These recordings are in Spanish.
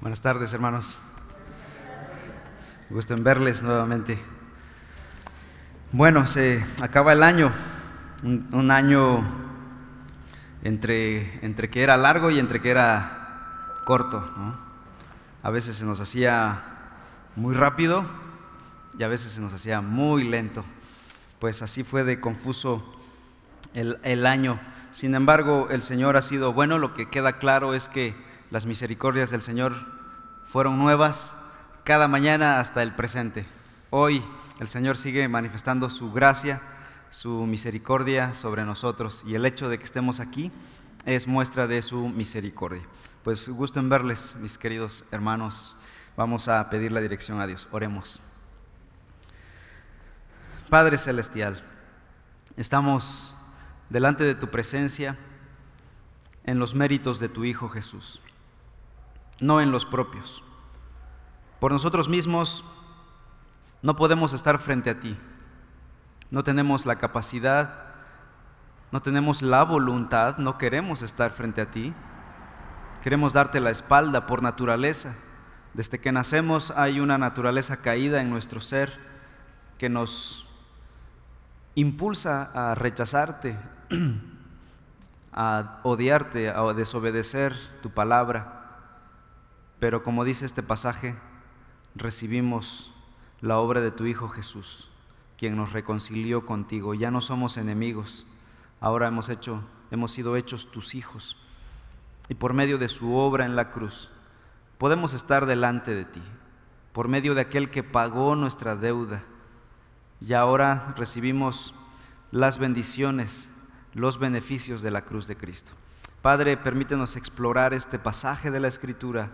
Buenas tardes, hermanos. Gusto en verles nuevamente. Bueno, se acaba el año, un, año entre, entre, que era largo y entre que era corto. A veces se nos hacía muy rápido y a veces se nos hacía muy lento. Pues así fue de confuso el, el año. Sin embargo, el Señor ha sido bueno. Lo que queda claro es que las misericordias del Señor fueron nuevas cada mañana hasta el presente. Hoy el Señor sigue manifestando su gracia, su misericordia sobre nosotros y el hecho de que estemos aquí es muestra de su misericordia. Pues gusto en verles, mis queridos hermanos. Vamos a pedir la dirección a Dios. Oremos. Padre Celestial, estamos delante de tu presencia en los méritos de tu Hijo Jesús no en los propios. Por nosotros mismos no podemos estar frente a ti. No tenemos la capacidad, no tenemos la voluntad, no queremos estar frente a ti. Queremos darte la espalda por naturaleza. Desde que nacemos hay una naturaleza caída en nuestro ser que nos impulsa a rechazarte, a odiarte, a desobedecer tu palabra. Pero como dice este pasaje, recibimos la obra de tu Hijo Jesús, quien nos reconcilió contigo. Ya no somos enemigos, ahora hemos, sido hechos tus hijos. Y por medio de su obra en la cruz, podemos estar delante de ti, por medio de aquel que pagó nuestra deuda. Y ahora recibimos las bendiciones, los beneficios de la cruz de Cristo. Padre, permítenos explorar este pasaje de la Escritura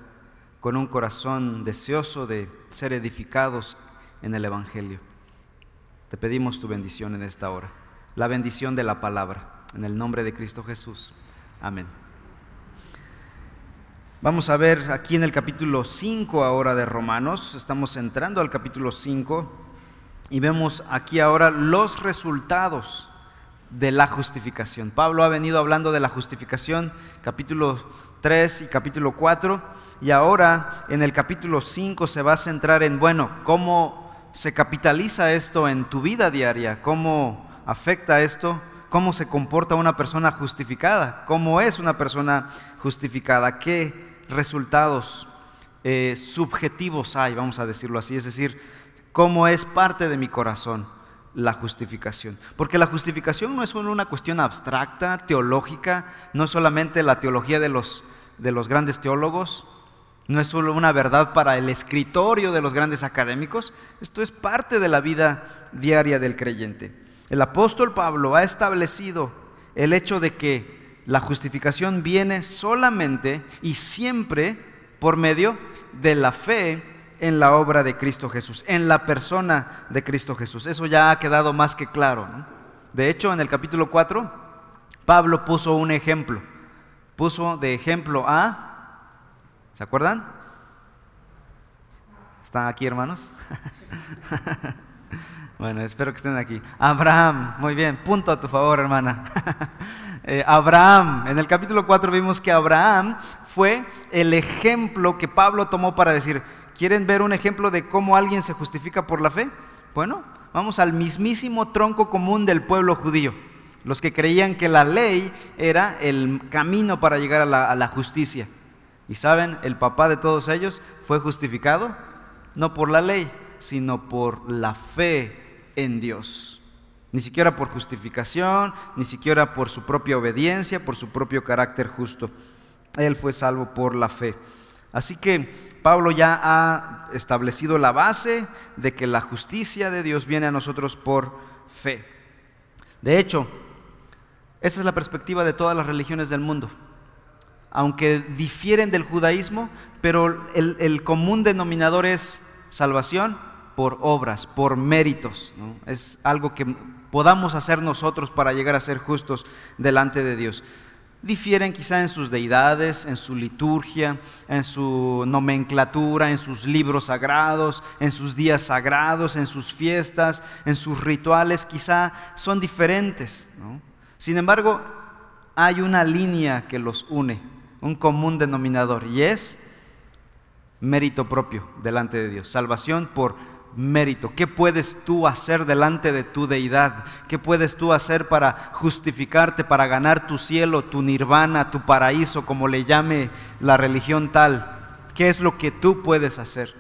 con un corazón deseoso de ser edificados en el Evangelio. Te pedimos tu bendición en esta hora, la bendición de la palabra, en el nombre de Cristo Jesús. Amén. Vamos a ver aquí en el capítulo 5 ahora de Romanos, estamos entrando al capítulo 5 y vemos aquí ahora los resultados de la justificación. Pablo ha venido hablando de la justificación, capítulo 3 y capítulo 4, y ahora en el capítulo 5 se va a centrar en, bueno, cómo se capitaliza esto en tu vida diaria, cómo afecta esto, cómo se comporta una persona justificada, cómo es una persona justificada, qué resultados eh, subjetivos hay, vamos a decirlo así, es decir, cómo es parte de mi corazón la justificación. Porque la justificación no es solo una cuestión abstracta, teológica, no es solamente la teología de los, de los grandes teólogos, no es solo una verdad para el escritorio de los grandes académicos, esto es parte de la vida diaria del creyente. El apóstol Pablo ha establecido el hecho de que la justificación viene solamente y siempre por medio de la fe en la obra de Cristo Jesús, en la persona de Cristo Jesús. Eso ya ha quedado más que claro. De hecho, en el capítulo 4, Pablo puso un ejemplo. Puso de ejemplo a, ¿se acuerdan? ¿Están aquí, hermanos? bueno, espero que estén aquí. Abraham, muy bien, punto a tu favor, hermana. Eh, Abraham, en el capítulo 4 vimos que Abraham fue el ejemplo que Pablo tomó para decir, ¿Quieren ver un ejemplo de cómo alguien se justifica por la fe? Bueno, vamos al mismísimo tronco común del pueblo judío. Los que creían que la ley era el camino para llegar a la, justicia. Y saben, el papá de todos ellos fue justificado no por la ley, sino por la fe en Dios. Ni siquiera por justificación, ni siquiera por su propia obediencia, por su propio carácter justo. Él fue salvo por la fe. Así que Pablo ya ha establecido la base de que la justicia de Dios viene a nosotros por fe. De hecho, esa es la perspectiva de todas las religiones del mundo. Aunque difieren del judaísmo, pero el, común denominador es salvación por obras, por méritos. Es algo que podamos hacer nosotros para llegar a ser justos delante de Dios difieren quizá en sus deidades, en su liturgia, en su nomenclatura, en sus libros sagrados, en sus días sagrados, en sus fiestas, en sus rituales, quizá son diferentes. Sin embargo, hay una línea que los une, un común denominador, y es mérito propio delante de Dios. Salvación por mérito. ¿Qué puedes tú hacer delante de tu deidad? ¿Qué puedes tú hacer para justificarte, para ganar tu cielo, tu nirvana, tu paraíso, como le llame la religión tal? ¿Qué es lo que tú puedes hacer?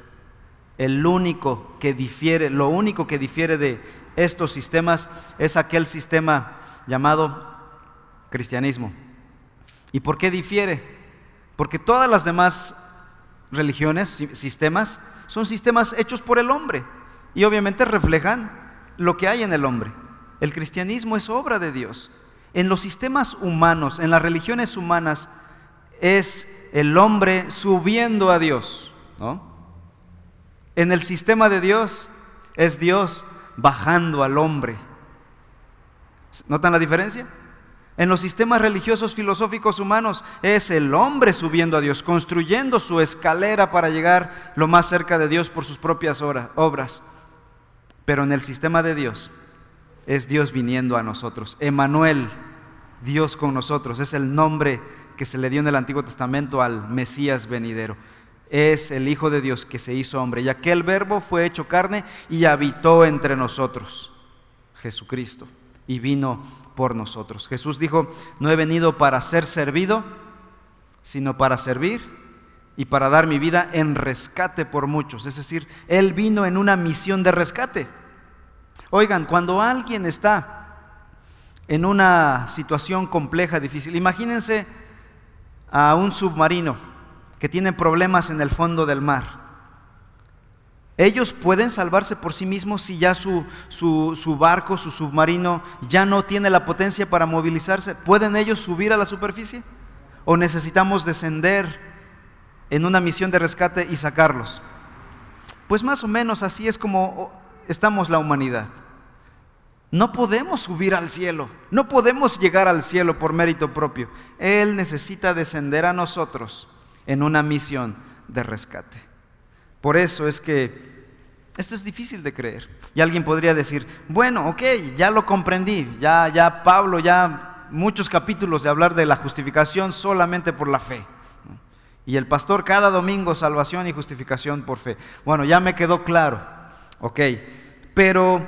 El único que difiere, lo único que difiere de estos sistemas es aquel sistema llamado cristianismo. ¿Y por qué difiere? Porque todas las demás religiones, sistemas, son sistemas hechos por el hombre y obviamente reflejan lo que hay en el hombre. El cristianismo es obra de Dios. En los sistemas humanos, en las religiones humanas, es el hombre subiendo a Dios. En el sistema de Dios es Dios bajando al hombre. ¿Notan la diferencia? En los sistemas religiosos filosóficos humanos es el hombre subiendo a Dios, construyendo su escalera para llegar lo más cerca de Dios por sus propias obras. Pero en el sistema de Dios es Dios viniendo a nosotros. Emanuel, Dios con nosotros, es el nombre que se le dio en el Antiguo Testamento al Mesías venidero. Es el Hijo de Dios que se hizo hombre. Y aquel verbo fue hecho carne y habitó entre nosotros, Jesucristo, y vino por nosotros. Jesús dijo, no he venido para ser servido, sino para servir y para dar mi vida en rescate por muchos. Es decir, Él vino en una misión de rescate. Oigan, cuando alguien está en una situación compleja, difícil, imagínense a un submarino que tiene problemas en el fondo del mar. Ellos pueden salvarse por sí mismos si ya su, su, barco, su submarino, ya no tiene la potencia para movilizarse. ¿Pueden ellos subir a la superficie? ¿O necesitamos descender en una misión de rescate y sacarlos? Pues más o menos así es como estamos la humanidad. No podemos subir al cielo, no podemos llegar al cielo por mérito propio. Él necesita descender a nosotros en una misión de rescate. Por eso es que esto es difícil de creer. Y alguien podría decir, bueno, ok, ya lo comprendí, ya, ya Pablo, ya muchos capítulos de hablar de la justificación solamente por la fe. Y el pastor cada domingo salvación y justificación por fe. Bueno, ya me quedó claro, ok, pero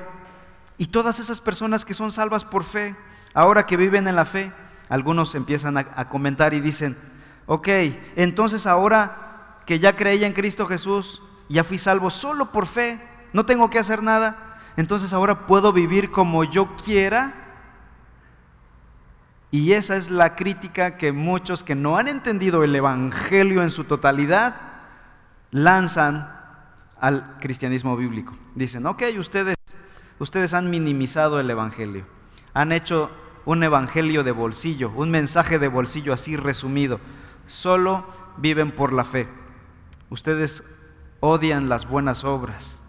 ¿y todas esas personas que son salvas por fe, ahora que viven en la fe? Algunos empiezan a, a comentar y dicen, ok, entonces ahora que ya creí en Cristo Jesús, ya fui salvo solo por fe, no tengo que hacer nada, entonces ahora puedo vivir como yo quiera. Y esa es la crítica que muchos que no han entendido el Evangelio en su totalidad lanzan al cristianismo bíblico. Dicen, ok, ustedes, ustedes han minimizado el Evangelio, han hecho un Evangelio de bolsillo, un mensaje de bolsillo así resumido, solo viven por la fe. Ustedes odian las buenas obras,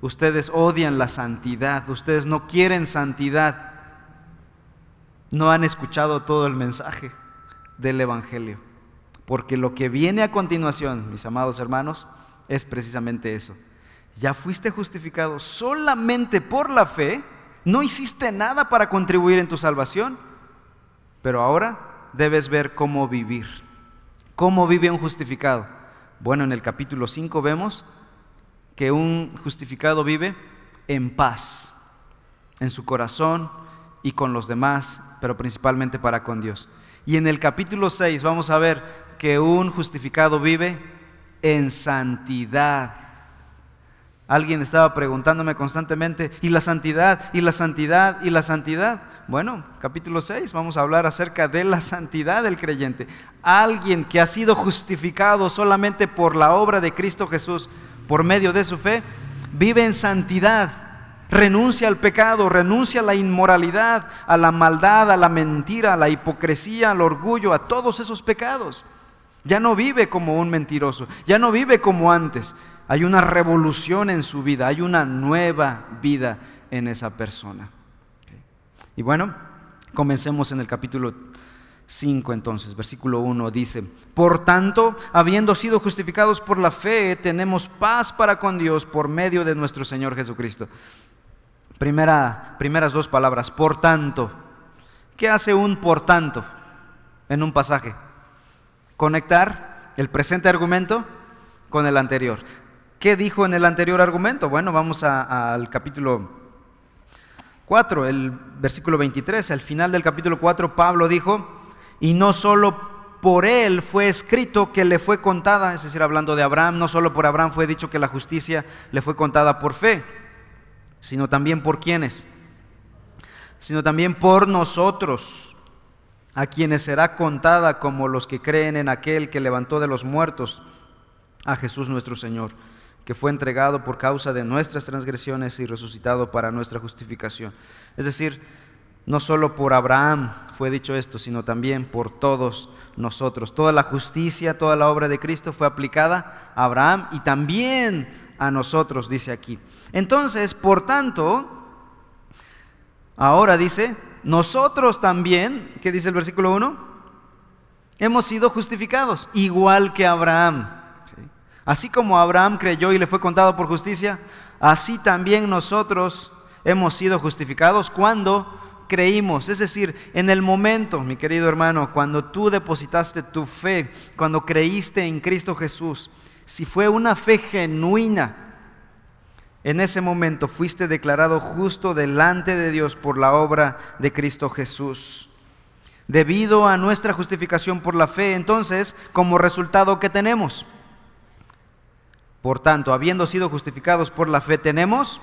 ustedes odian la santidad, ustedes no quieren santidad, no han escuchado todo el mensaje del Evangelio. Porque lo que viene a continuación, mis amados hermanos, es precisamente eso. Ya fuiste justificado solamente por la fe, no hiciste nada para contribuir en tu salvación, pero ahora debes ver cómo vivir. ¿Cómo vive un justificado? Bueno, en el capítulo 5 vemos que un justificado vive en paz, en su corazón y con los demás, pero principalmente para con Dios. Y en el capítulo 6 vamos a ver que un justificado vive en santidad. Alguien estaba preguntándome constantemente, ¿y la santidad? ¿Y la santidad? ¿Y la santidad? Bueno, capítulo 6, vamos a hablar acerca de la santidad del creyente. Alguien que ha sido justificado solamente por la obra de Cristo Jesús, por medio de su fe, vive en santidad, renuncia al pecado, renuncia a la inmoralidad, a la maldad, a la mentira, a la hipocresía, al orgullo, a todos esos pecados. Ya no vive como un mentiroso, ya no vive como antes. Hay una revolución en su vida, hay una nueva vida en esa persona. Y bueno, comencemos en el capítulo 5 entonces, versículo 1 dice, por tanto, habiendo sido justificados por la fe, tenemos paz para con Dios por medio de nuestro Señor Jesucristo. Primera, primeras dos palabras, por tanto. ¿Qué hace un por tanto en un pasaje? Conectar el presente argumento con el anterior. ¿Qué dijo en el anterior argumento? Bueno, vamos al capítulo 4, el versículo 23. Al final del capítulo 4, Pablo dijo, y no solo por él fue escrito que le fue contada, es decir, hablando de Abraham, no solo por Abraham fue dicho que la justicia le fue contada por fe, sino también por quienes, sino también por nosotros, a quienes será contada como los que creen en aquel que levantó de los muertos a Jesús nuestro Señor, que fue entregado por causa de nuestras transgresiones y resucitado para nuestra justificación. Es decir, no solo por Abraham fue dicho esto, sino también por todos nosotros. Toda la justicia, toda la obra de Cristo fue aplicada a Abraham y también a nosotros, dice aquí. Entonces, por tanto, ahora dice, nosotros también, ¿qué dice el versículo 1? Hemos sido justificados, igual que Abraham. Así como Abraham creyó y le fue contado por justicia, así también nosotros hemos sido justificados cuando creímos. Es decir, en el momento, mi querido hermano, cuando tú depositaste tu fe, cuando creíste en Cristo Jesús, si fue una fe genuina, en ese momento fuiste declarado justo delante de Dios por la obra de Cristo Jesús. Debido a nuestra justificación por la fe, entonces, como resultado, ¿qué tenemos? Por tanto, habiendo sido justificados por la fe, tenemos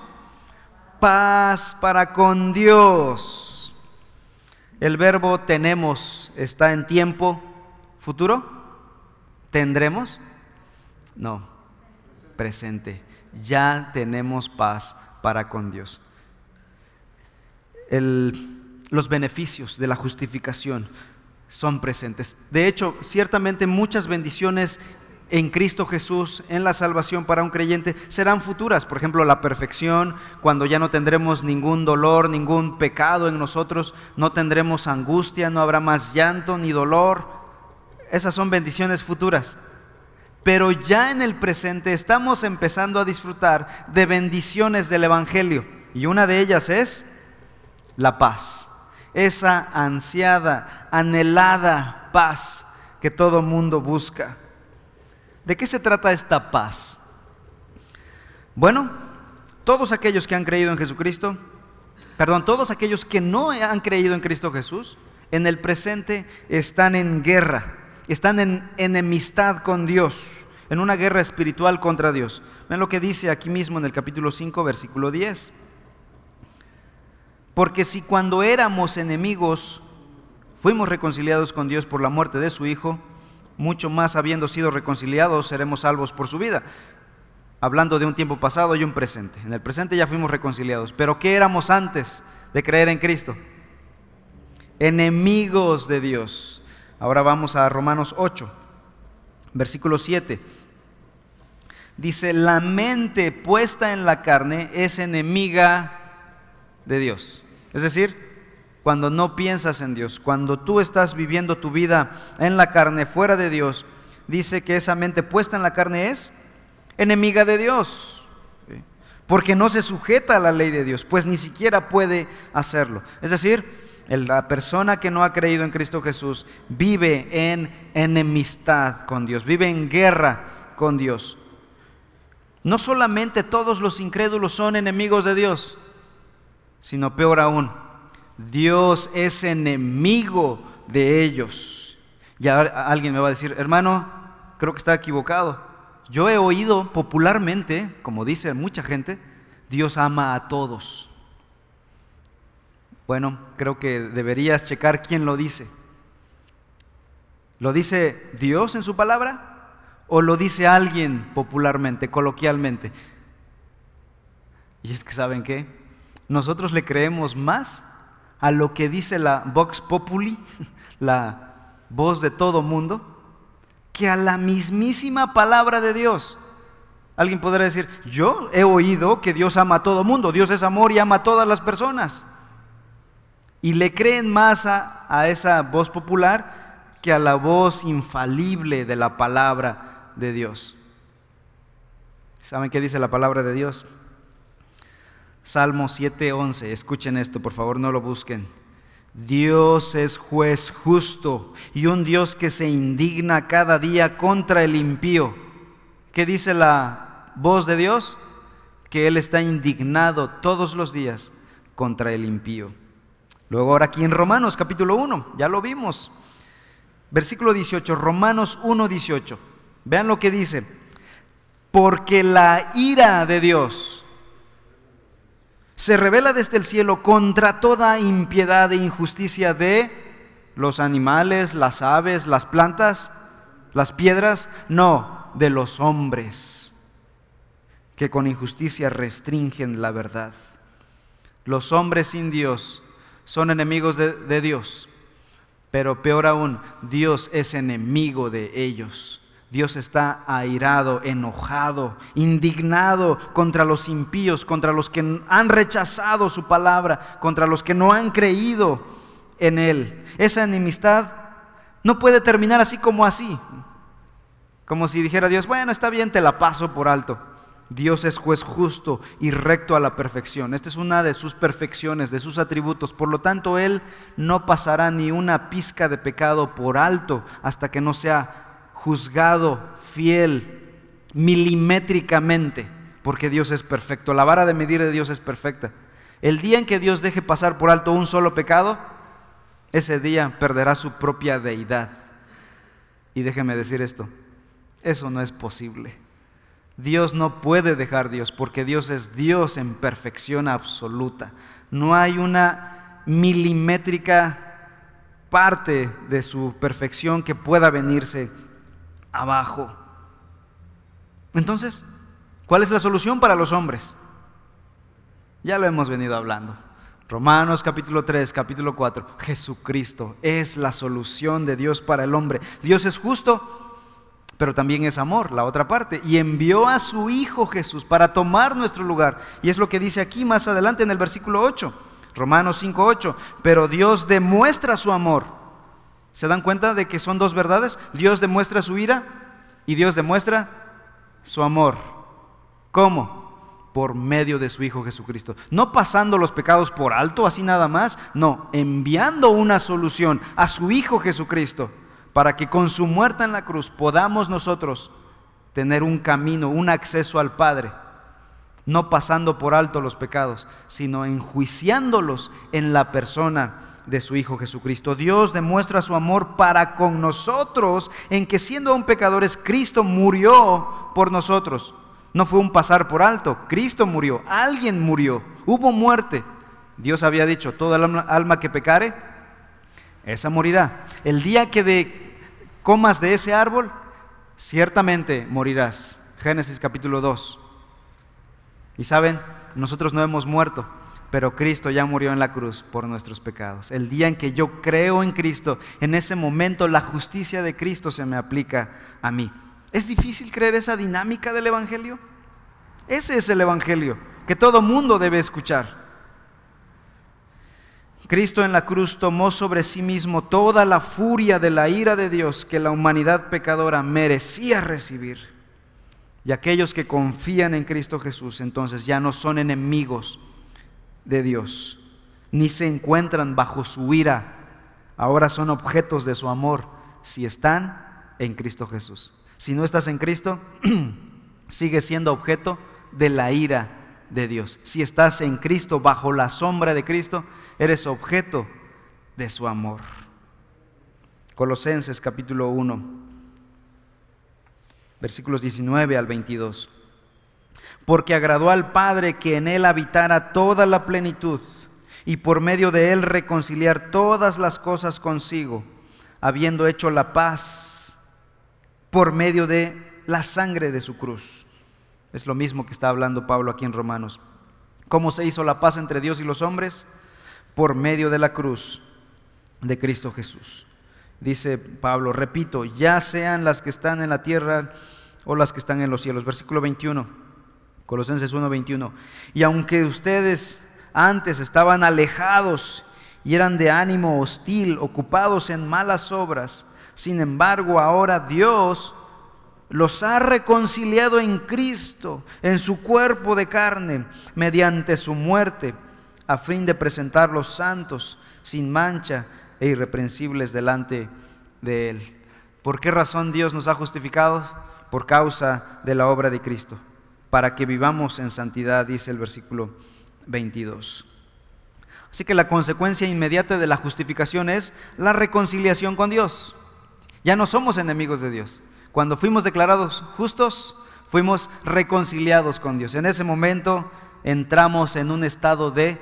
paz para con Dios el verbo tenemos está en tiempo futuro. ¿Tendremos? No, presente. Ya tenemos paz para con Dios. los beneficios de la justificación son presentes. De hecho, ciertamente muchas bendiciones en Cristo Jesús, en la salvación para un creyente, serán futuras. Por ejemplo, la perfección, cuando ya no tendremos ningún dolor, ningún pecado en nosotros, no tendremos angustia, no habrá más llanto ni dolor. Esas son bendiciones futuras. Pero ya en el presente estamos empezando a disfrutar de bendiciones del Evangelio. Y una de ellas es la paz. Esa ansiada, anhelada paz que todo mundo busca. ¿De qué se trata esta paz? Bueno, todos aquellos que han creído en Jesucristo, perdón, todos aquellos que no han creído en Cristo Jesús, en el presente están en guerra, están en enemistad con Dios, en una guerra espiritual contra Dios. Ven lo que dice aquí mismo en el capítulo 5, versículo 10. Porque si cuando éramos enemigos fuimos reconciliados con Dios por la muerte de su Hijo, mucho más habiendo sido reconciliados seremos salvos por su vida. Hablando de un tiempo pasado y un presente. En el presente ya fuimos reconciliados. Pero ¿qué éramos antes de creer en Cristo? Enemigos de Dios. Ahora vamos a Romanos 8, versículo 7. Dice, la mente puesta en la carne es enemiga de Dios. Es decir, cuando no piensas en Dios, cuando tú estás viviendo tu vida en la carne, fuera de Dios, dice que esa mente puesta en la carne es enemiga de Dios, porque no se sujeta a la ley de Dios, pues ni siquiera puede hacerlo. Es decir, la persona que no ha creído en Cristo Jesús vive en enemistad con Dios, vive en guerra con Dios. No solamente todos los incrédulos son enemigos de Dios, sino peor aún, Dios es enemigo de ellos. Ya alguien me va a decir, hermano, creo que está equivocado. Yo he oído popularmente, como dice mucha gente, Dios ama a todos. Bueno, creo que deberías checar quién lo dice. ¿Lo dice Dios en su palabra o lo dice alguien popularmente, coloquialmente? Y es que saben qué, nosotros le creemos más a lo que dice la Vox Populi, la voz de todo mundo, que a la mismísima palabra de Dios. Alguien podrá decir, yo he oído que Dios ama a todo mundo, Dios es amor y ama a todas las personas. Y le creen más a, a esa voz popular que a la voz infalible de la palabra de Dios. ¿Saben qué dice la palabra de Dios? Salmo 7:11, escuchen esto, por favor, no lo busquen. Dios es juez justo y un Dios que se indigna cada día contra el impío. ¿Qué dice la voz de Dios? Que Él está indignado todos los días contra el impío. Luego ahora aquí en Romanos capítulo 1, ya lo vimos. Versículo 18, Romanos 1, 18. Vean lo que dice. Porque la ira de Dios se revela desde el cielo contra toda impiedad e injusticia de los animales, las aves, las plantas, las piedras, no, de los hombres que con injusticia restringen la verdad. Los hombres sin Dios son enemigos de, de Dios, pero peor aún, Dios es enemigo de ellos. Dios está airado, enojado, indignado contra los impíos, contra los que han rechazado su palabra, contra los que no han creído en Él. Esa enemistad no puede terminar así como así, como si dijera Dios, bueno, está bien, te la paso por alto. Dios es juez justo y recto a la perfección. Esta es una de sus perfecciones, de sus atributos. Por lo tanto, Él no pasará ni una pizca de pecado por alto hasta que no sea juzgado fiel milimétricamente, porque Dios es perfecto. La vara de medir de Dios es perfecta. El día en que Dios deje pasar por alto un solo pecado, ese día perderá su propia deidad. Y déjeme decir esto, eso no es posible. Dios no puede dejar Dios, porque Dios es Dios en perfección absoluta. No hay una milimétrica parte de su perfección que pueda venirse abajo. Entonces, ¿cuál es la solución para los hombres? Ya lo hemos venido hablando. Romanos capítulo 3, capítulo 4. Jesucristo es la solución de Dios para el hombre. Dios es justo, pero también es amor, la otra parte. Y envió a su Hijo Jesús para tomar nuestro lugar. Y es lo que dice aquí más adelante en el versículo 8. Romanos 5, 8. Pero Dios demuestra su amor ¿Se dan cuenta de que son dos verdades? Dios demuestra su ira y Dios demuestra su amor. ¿Cómo? Por medio de su Hijo Jesucristo. No pasando los pecados por alto, así nada más. No, enviando una solución a su Hijo Jesucristo para que con su muerte en la cruz podamos nosotros tener un camino, un acceso al Padre. No pasando por alto los pecados, sino enjuiciándolos en la persona de su Hijo Jesucristo. Dios demuestra su amor para con nosotros en que siendo aún pecadores, Cristo murió por nosotros. No fue un pasar por alto, Cristo murió, alguien murió, hubo muerte. Dios había dicho, toda alma, que pecare, esa morirá. El día que de, comas de ese árbol, ciertamente morirás. Génesis capítulo 2. Y saben, nosotros no hemos muerto, pero Cristo ya murió en la cruz por nuestros pecados. El día en que yo creo en Cristo, en ese momento la justicia de Cristo se me aplica a mí. ¿Es difícil creer esa dinámica del Evangelio? Ese es el Evangelio que todo mundo debe escuchar. Cristo en la cruz tomó sobre sí mismo toda la furia de la ira de Dios que la humanidad pecadora merecía recibir. Y aquellos que confían en Cristo Jesús entonces ya no son enemigos de Dios, ni se encuentran bajo su ira. Ahora son objetos de su amor si están en Cristo Jesús. Si no estás en Cristo, sigue siendo objeto de la ira de Dios. Si estás en Cristo, bajo la sombra de Cristo, eres objeto de su amor. Colosenses capítulo 1, versículos 19 al 22 porque agradó al Padre que en él habitara toda la plenitud y por medio de él reconciliar todas las cosas consigo, habiendo hecho la paz por medio de la sangre de su cruz. Es lo mismo que está hablando Pablo aquí en Romanos. ¿Cómo se hizo la paz entre Dios y los hombres? Por medio de la cruz de Cristo Jesús. Dice Pablo, repito, ya sean las que están en la tierra o las que están en los cielos. Versículo 21. Colosenses 1:21. Y aunque ustedes antes estaban alejados y eran de ánimo hostil, ocupados en malas obras, sin embargo ahora Dios los ha reconciliado en Cristo, en su cuerpo de carne, mediante su muerte, a fin de presentarlos santos, sin mancha e irreprensibles delante de Él. ¿Por qué razón Dios nos ha justificado? por causa de la obra de Cristo, para que vivamos en santidad, dice el versículo 22. Así que la consecuencia inmediata de la justificación es la reconciliación con Dios. Ya no somos enemigos de Dios. Cuando fuimos declarados justos, fuimos reconciliados con Dios. En ese momento entramos en un estado de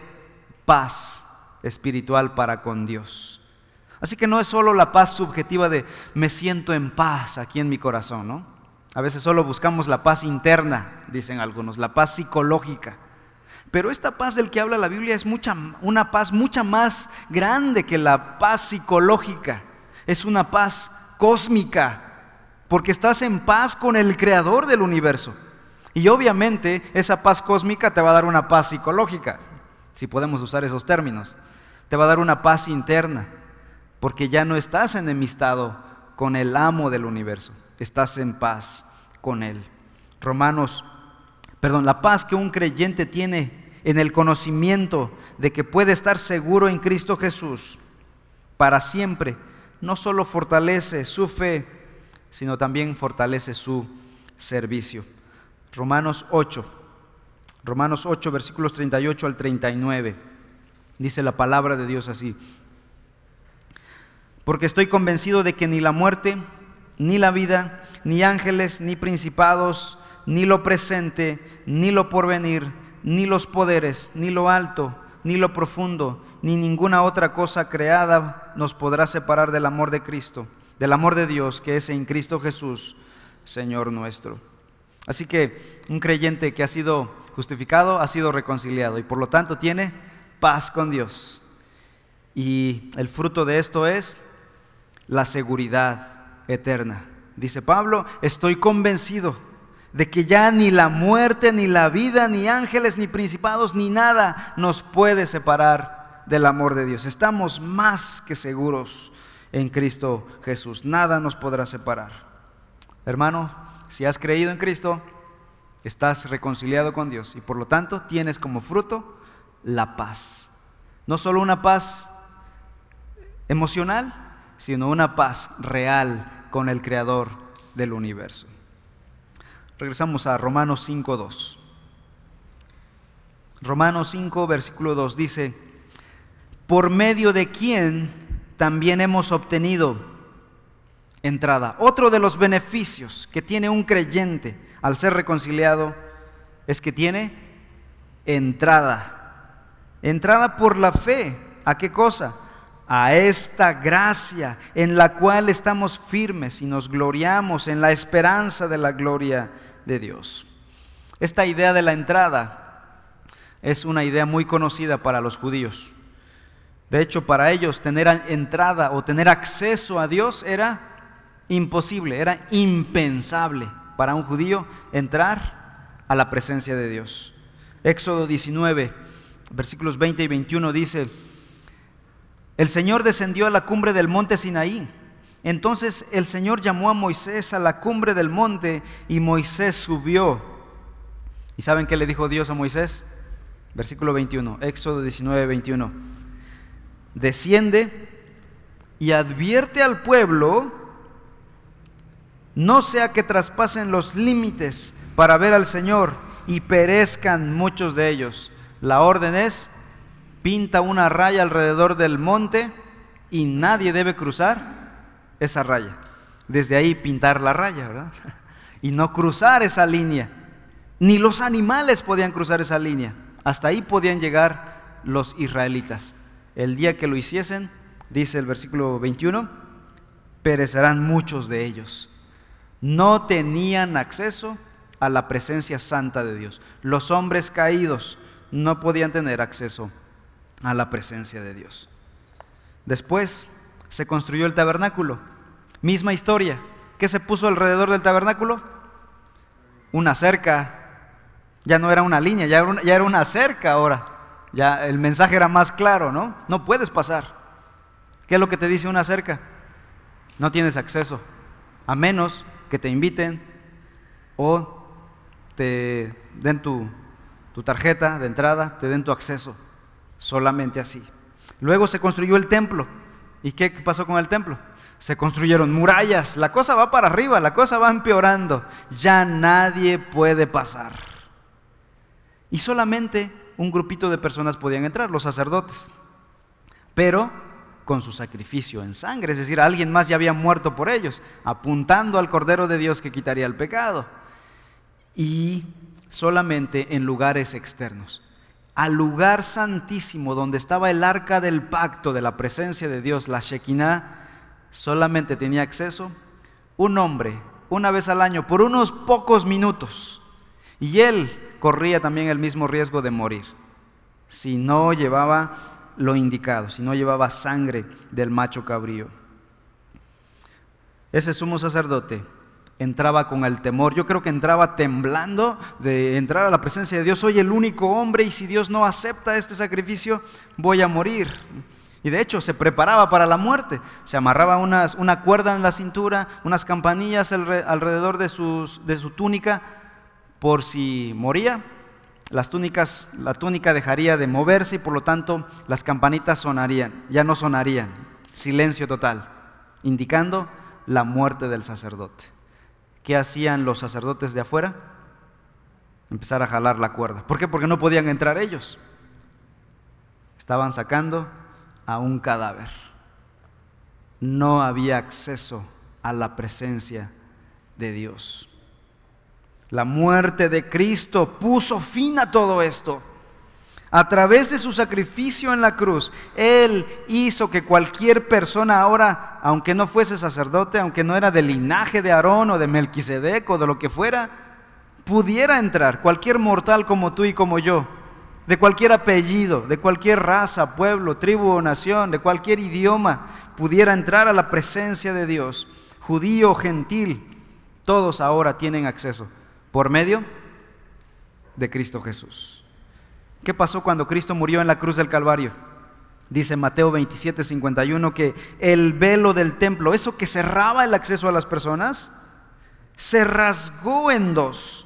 paz espiritual para con Dios. Así que no es solo la paz subjetiva de me siento en paz aquí en mi corazón, ¿no? A veces solo buscamos la paz interna, dicen algunos, la paz psicológica. Pero esta paz del que habla la Biblia es mucha, una paz mucha más grande que la paz psicológica. Es una paz cósmica, porque estás en paz con el creador del universo. Y obviamente esa paz cósmica te va a dar una paz psicológica, si podemos usar esos términos. Te va a dar una paz interna, porque ya no estás enemistado con el amo del universo, estás en paz con él. Romanos perdón, la paz que un creyente tiene en el conocimiento de que puede estar seguro en Cristo Jesús para siempre, no solo fortalece su fe, sino también fortalece su servicio. Romanos 8, Romanos 8, versículos 38 al 39, dice la palabra de Dios así. Porque estoy convencido de que ni la muerte, ni la vida, ni ángeles, ni principados, ni lo presente, ni lo porvenir, ni los poderes, ni lo alto, ni lo profundo, ni ninguna otra cosa creada nos podrá separar del amor de Cristo, del amor de Dios que es en Cristo Jesús, Señor nuestro. Así que un creyente que ha sido justificado ha sido reconciliado y por lo tanto tiene paz con Dios. Y el fruto de esto es la seguridad eterna. Dice Pablo, estoy convencido de que ya ni la muerte, ni la vida, ni ángeles, ni principados, ni nada nos puede separar del amor de Dios. Estamos más que seguros en Cristo Jesús. Nada nos podrá separar. Hermano, si has creído en Cristo, estás reconciliado con Dios y por lo tanto tienes como fruto la paz. No solo una paz emocional, sino una paz real con el Creador del universo. Regresamos a Romanos 5.2. Romanos 5, versículo 2 dice, por medio de quien también hemos obtenido entrada. Otro de los beneficios que tiene un creyente al ser reconciliado es que tiene entrada. Entrada por la fe. ¿A qué cosa? A esta gracia en la cual estamos firmes y nos gloriamos en la esperanza de la gloria de Dios. Esta idea de la entrada es una idea muy conocida para los judíos. De hecho, para ellos tener entrada o tener acceso a Dios era imposible, era impensable para un judío entrar a la presencia de Dios. Éxodo 19, versículos 20 y 21 dice, el Señor descendió a la cumbre del monte Sinaí. Entonces el Señor llamó a Moisés a la cumbre del monte y Moisés subió. ¿Y saben qué le dijo Dios a Moisés? Versículo 21, Éxodo 19, 21. Desciende y advierte al pueblo, no sea que traspasen los límites para ver al Señor y perezcan muchos de ellos. La orden es, pinta una raya alrededor del monte y nadie debe cruzar esa raya. Desde ahí pintar la raya, ¿verdad? Y no cruzar esa línea. Ni los animales podían cruzar esa línea. Hasta ahí podían llegar los israelitas. El día que lo hiciesen, dice el versículo 21, perecerán muchos de ellos. No tenían acceso a la presencia santa de Dios. Los hombres caídos no podían tener acceso a la presencia de Dios. Después se construyó el tabernáculo. Misma historia. ¿Qué se puso alrededor del tabernáculo? Una cerca. Ya no era una línea, ya era una, cerca ahora. Ya el mensaje era más claro, ¿no? No puedes pasar. ¿Qué es lo que te dice una cerca? No tienes acceso, a menos que te inviten o te den tu tarjeta de entrada, te den tu acceso solamente así. Luego se construyó el templo. ¿Y qué pasó con el templo? Se construyeron murallas, la cosa va para arriba, la cosa va empeorando, ya nadie puede pasar. Y solamente un grupito de personas podían entrar, los sacerdotes, pero con su sacrificio en sangre, es decir, alguien más ya había muerto por ellos, apuntando al Cordero de Dios que quitaría el pecado. Y solamente en lugares externos al lugar santísimo donde estaba el arca del pacto de la presencia de Dios, la Shekinah, solamente tenía acceso un hombre una vez al año por unos pocos minutos. Y él corría también el mismo riesgo de morir si no llevaba lo indicado, si no llevaba sangre del macho cabrío. Ese sumo sacerdote entraba con el temor. Yo creo que entraba temblando de entrar a la presencia de Dios. Soy el único hombre y si Dios no acepta este sacrificio, voy a morir. Y de hecho se preparaba para la muerte. Se amarraba unas, una cuerda en la cintura, unas campanillas alrededor de, de su túnica por si moría. Las túnicas, la túnica dejaría de moverse y por lo tanto las campanitas sonarían, ya no sonarían. Silencio total, indicando la muerte del sacerdote. ¿Qué hacían los sacerdotes de afuera? Empezar a jalar la cuerda. ¿Por qué? Porque no podían entrar ellos. Estaban sacando a un cadáver. No había acceso a la presencia de Dios. La muerte de Cristo puso fin a todo esto. A través de su sacrificio en la cruz, Él hizo que cualquier persona ahora, aunque no fuese sacerdote, aunque no era del linaje de Aarón o de Melquisedec o de lo que fuera, pudiera entrar, cualquier mortal como tú y como yo, de cualquier apellido, de cualquier raza, pueblo, tribu o nación, de cualquier idioma, pudiera entrar a la presencia de Dios, judío, gentil, todos ahora tienen acceso por medio de Cristo Jesús. ¿Qué pasó cuando Cristo murió en la cruz del Calvario? Dice Mateo 27, 51 que el velo del templo, eso que cerraba el acceso a las personas, se rasgó en dos,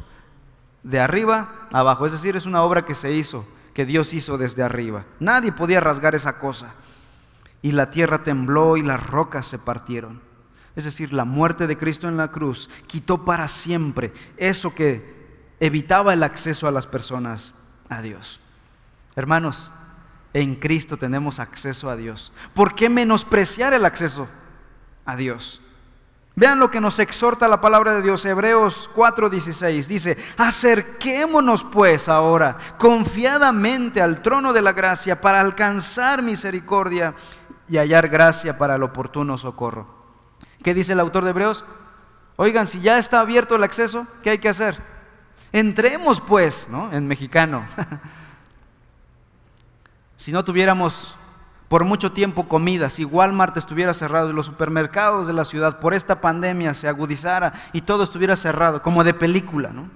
de arriba a abajo. Es decir, es una obra que se hizo, que Dios hizo desde arriba. Nadie podía rasgar esa cosa. Y la tierra tembló y las rocas se partieron. Es decir, la muerte de Cristo en la cruz quitó para siempre eso que evitaba el acceso a las personas a Dios. Hermanos, en Cristo tenemos acceso a Dios. ¿Por qué menospreciar el acceso a Dios? Vean lo que nos exhorta la palabra de Dios, Hebreos 4:16. Dice, acerquémonos pues ahora confiadamente al trono de la gracia para alcanzar misericordia y hallar gracia para el oportuno socorro. ¿Qué dice el autor de Hebreos? Oigan, si ya está abierto el acceso, ¿qué hay que hacer? Entremos pues, ¿no? En mexicano. si no tuviéramos por mucho tiempo comida, si Walmart estuviera cerrado y los supermercados de la ciudad por esta pandemia se agudizara y todo estuviera cerrado, como de película, ¿no?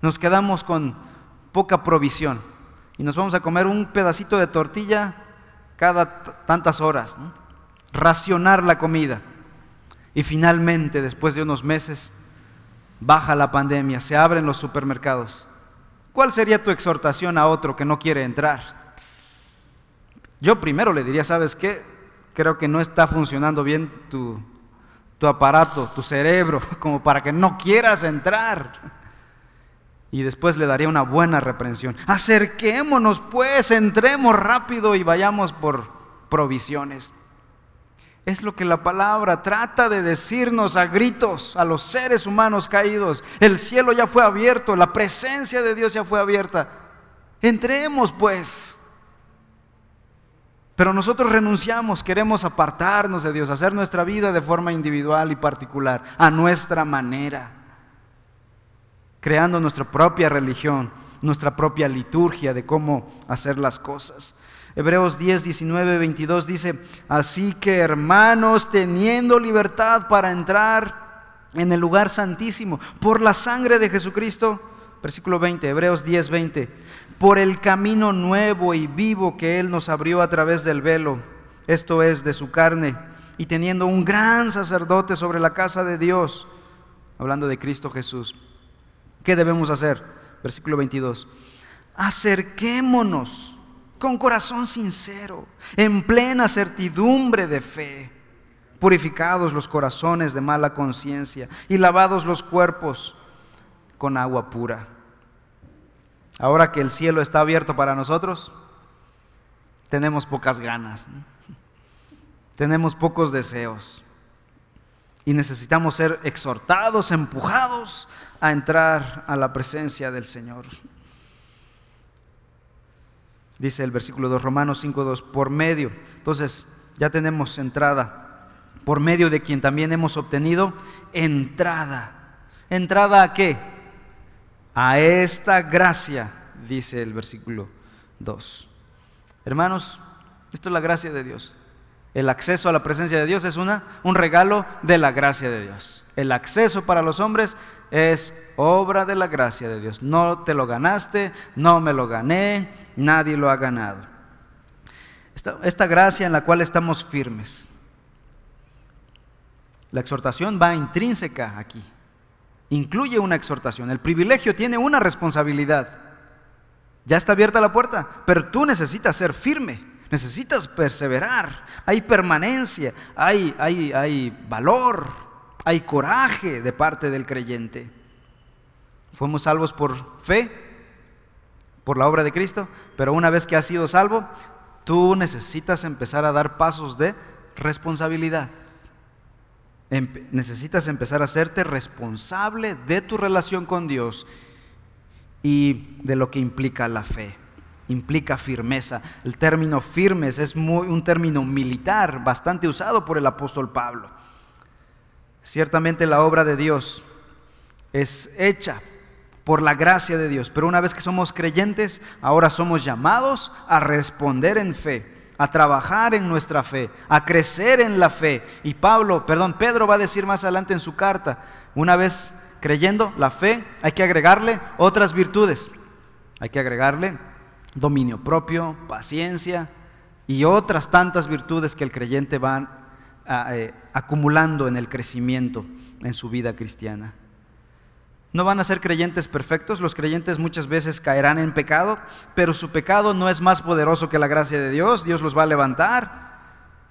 Nos quedamos con poca provisión y nos vamos a comer un pedacito de tortilla cada tantas horas, racionar la comida. Y finalmente, después de unos meses, baja la pandemia, se abren los supermercados. ¿Cuál sería tu exhortación a otro que no quiere entrar? Yo primero le diría, ¿sabes qué? Creo que no está funcionando bien tu, aparato, tu cerebro, como para que no quieras entrar. Y después le daría una buena reprensión. Acerquémonos pues, entremos rápido y vayamos por provisiones. Es lo que la palabra trata de decirnos a gritos a los seres humanos caídos. El cielo ya fue abierto, la presencia de Dios ya fue abierta. Entremos pues. Pero nosotros renunciamos, queremos apartarnos de Dios, hacer nuestra vida de forma individual y particular, a nuestra manera, creando nuestra propia religión, nuestra propia liturgia de cómo hacer las cosas. Hebreos 10, 19, 22 dice, así que hermanos, teniendo libertad para entrar en el lugar santísimo por la sangre de Jesucristo, versículo 20, Hebreos 10, 20, por el camino nuevo y vivo que Él nos abrió a través del velo, esto es, de su carne, y teniendo un gran sacerdote sobre la casa de Dios, hablando de Cristo Jesús. ¿Qué debemos hacer? Versículo 22. Acerquémonos con corazón sincero, en plena certidumbre de fe, purificados los corazones de mala conciencia y lavados los cuerpos con agua pura. Ahora que el cielo está abierto para nosotros, tenemos pocas ganas, tenemos pocos deseos y necesitamos ser exhortados, empujados a entrar a la presencia del Señor. Dice el versículo 2, Romanos 5.2, por medio. Entonces, ya tenemos entrada, por medio de quien también hemos obtenido entrada. ¿Entrada a qué? A esta gracia, dice el versículo 2. Hermanos, esto es la gracia de Dios. El acceso a la presencia de Dios es una, un regalo de la gracia de Dios. El acceso para los hombres es obra de la gracia de Dios. No te lo ganaste, no me lo gané, nadie lo ha ganado. Esta, esta gracia en la cual estamos firmes. La exhortación va intrínseca aquí. Incluye una exhortación. El privilegio tiene una responsabilidad. Ya está abierta la puerta, pero tú necesitas ser firme. Necesitas perseverar, hay permanencia, hay, hay, hay valor, hay coraje de parte del creyente. Fuimos salvos por fe, por la obra de Cristo, pero una vez que has sido salvo, tú necesitas empezar a dar pasos de responsabilidad. Necesitas empezar a hacerte responsable de tu relación con Dios y de lo que implica la fe implica firmeza. El término firmes es muy, un término militar bastante usado por el apóstol Pablo. Ciertamente la obra de Dios es hecha por la gracia de Dios, pero una vez que somos creyentes, ahora somos llamados a responder en fe, a trabajar en nuestra fe, a crecer en la fe. Y Pablo, perdón, Pedro va a decir más adelante en su carta, una vez creyendo la fe, hay que agregarle otras virtudes. Hay que agregarle dominio propio, paciencia y otras tantas virtudes que el creyente va ah, eh, acumulando en el crecimiento en su vida cristiana. No van a ser creyentes perfectos, los creyentes muchas veces caerán en pecado, pero su pecado no es más poderoso que la gracia de Dios, Dios los va a levantar,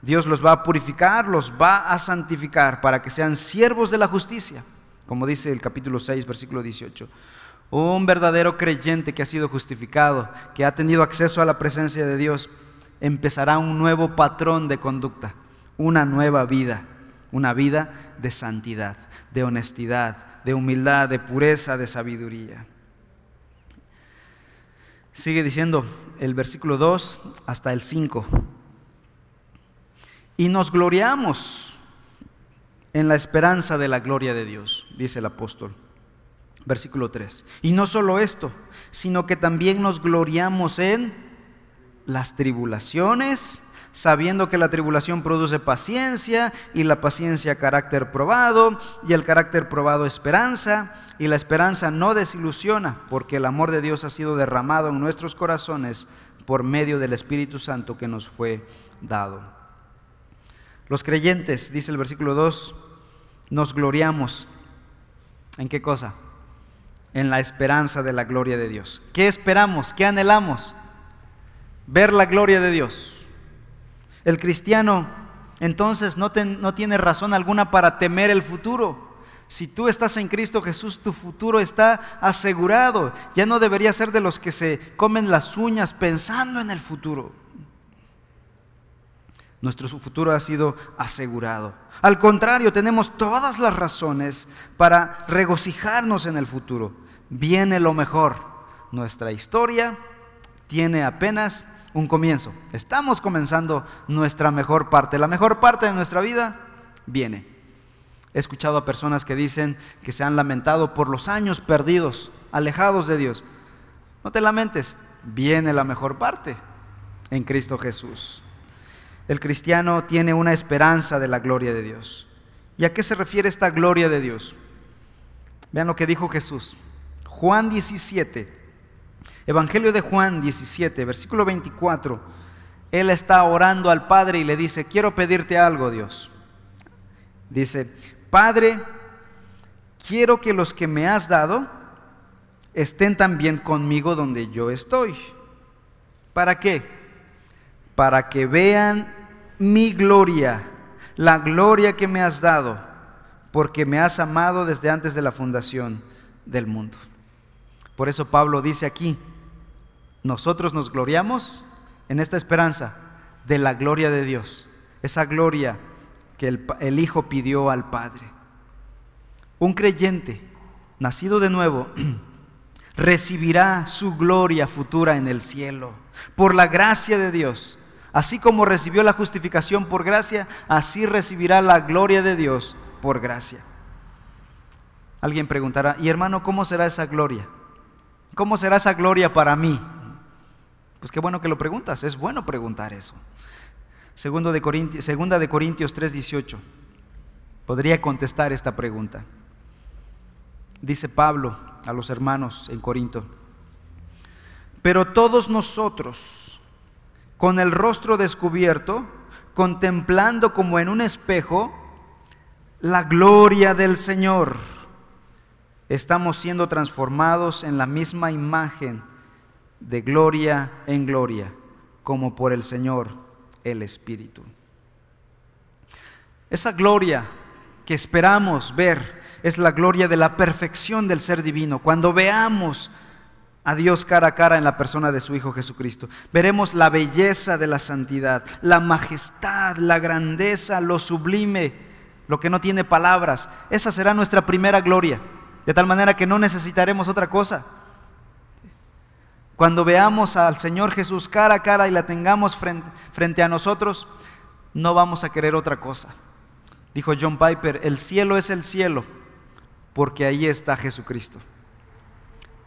Dios los va a purificar, los va a santificar para que sean siervos de la justicia, como dice el capítulo 6, versículo 18. Un verdadero creyente que ha sido justificado, que ha tenido acceso a la presencia de Dios, empezará un nuevo patrón de conducta, una nueva vida, una vida de santidad, de honestidad, de humildad, de pureza, de sabiduría. Sigue diciendo el versículo 2 hasta el 5. Y nos gloriamos en la esperanza de la gloria de Dios, dice el apóstol. Versículo 3. Y no solo esto, sino que también nos gloriamos en las tribulaciones, sabiendo que la tribulación produce paciencia y la paciencia carácter probado y el carácter probado esperanza y la esperanza no desilusiona porque el amor de Dios ha sido derramado en nuestros corazones por medio del Espíritu Santo que nos fue dado. Los creyentes, dice el versículo 2, nos gloriamos. ¿En qué cosa? en la esperanza de la gloria de Dios. ¿Qué esperamos? ¿Qué anhelamos? Ver la gloria de Dios. El cristiano entonces no, tiene razón alguna para temer el futuro. Si tú estás en Cristo Jesús, tu futuro está asegurado. Ya no debería ser de los que se comen las uñas pensando en el futuro. Nuestro futuro ha sido asegurado. Al contrario, tenemos todas las razones para regocijarnos en el futuro. Viene lo mejor. Nuestra historia tiene apenas un comienzo. Estamos comenzando nuestra mejor parte. La mejor parte de nuestra vida viene. He escuchado a personas que dicen que se han lamentado por los años perdidos, alejados de Dios. No te lamentes, viene la mejor parte en Cristo Jesús el cristiano tiene una esperanza de la gloria de Dios. ¿Y a qué se refiere esta gloria de Dios? Vean lo que dijo Jesús. Juan 17, Evangelio de Juan 17, versículo 24. Él está orando al Padre y le dice, quiero pedirte algo, Dios. Dice, Padre, quiero que los que me has dado estén también conmigo donde yo estoy. ¿Para qué? para que vean mi gloria, la gloria que me has dado, porque me has amado desde antes de la fundación del mundo. Por eso Pablo dice aquí, nosotros nos gloriamos en esta esperanza de la gloria de Dios, esa gloria que el, Hijo pidió al Padre. Un creyente nacido de nuevo recibirá su gloria futura en el cielo por la gracia de Dios. Así como recibió la justificación por gracia, así recibirá la gloria de Dios por gracia. Alguien preguntará, y hermano, ¿cómo será esa gloria? ¿Cómo será esa gloria para mí? Pues qué bueno que lo preguntas, es bueno preguntar eso. Segundo de Corintios, segunda de Corintios 3:18 podría contestar esta pregunta. Dice Pablo a los hermanos en Corinto, pero todos nosotros, con el rostro descubierto, contemplando como en un espejo la gloria del Señor, estamos siendo transformados en la misma imagen de gloria en gloria, como por el Señor el Espíritu. Esa gloria que esperamos ver es la gloria de la perfección del ser divino. Cuando veamos a Dios cara a cara en la persona de su Hijo Jesucristo, veremos la belleza de la santidad, la majestad, la grandeza, lo sublime, lo que no tiene palabras. Esa será nuestra primera gloria, de tal manera que no necesitaremos otra cosa. Cuando veamos al Señor Jesús cara a cara y la tengamos frente, a nosotros, no vamos a querer otra cosa. Dijo John Piper, el cielo es el cielo, porque ahí está Jesucristo.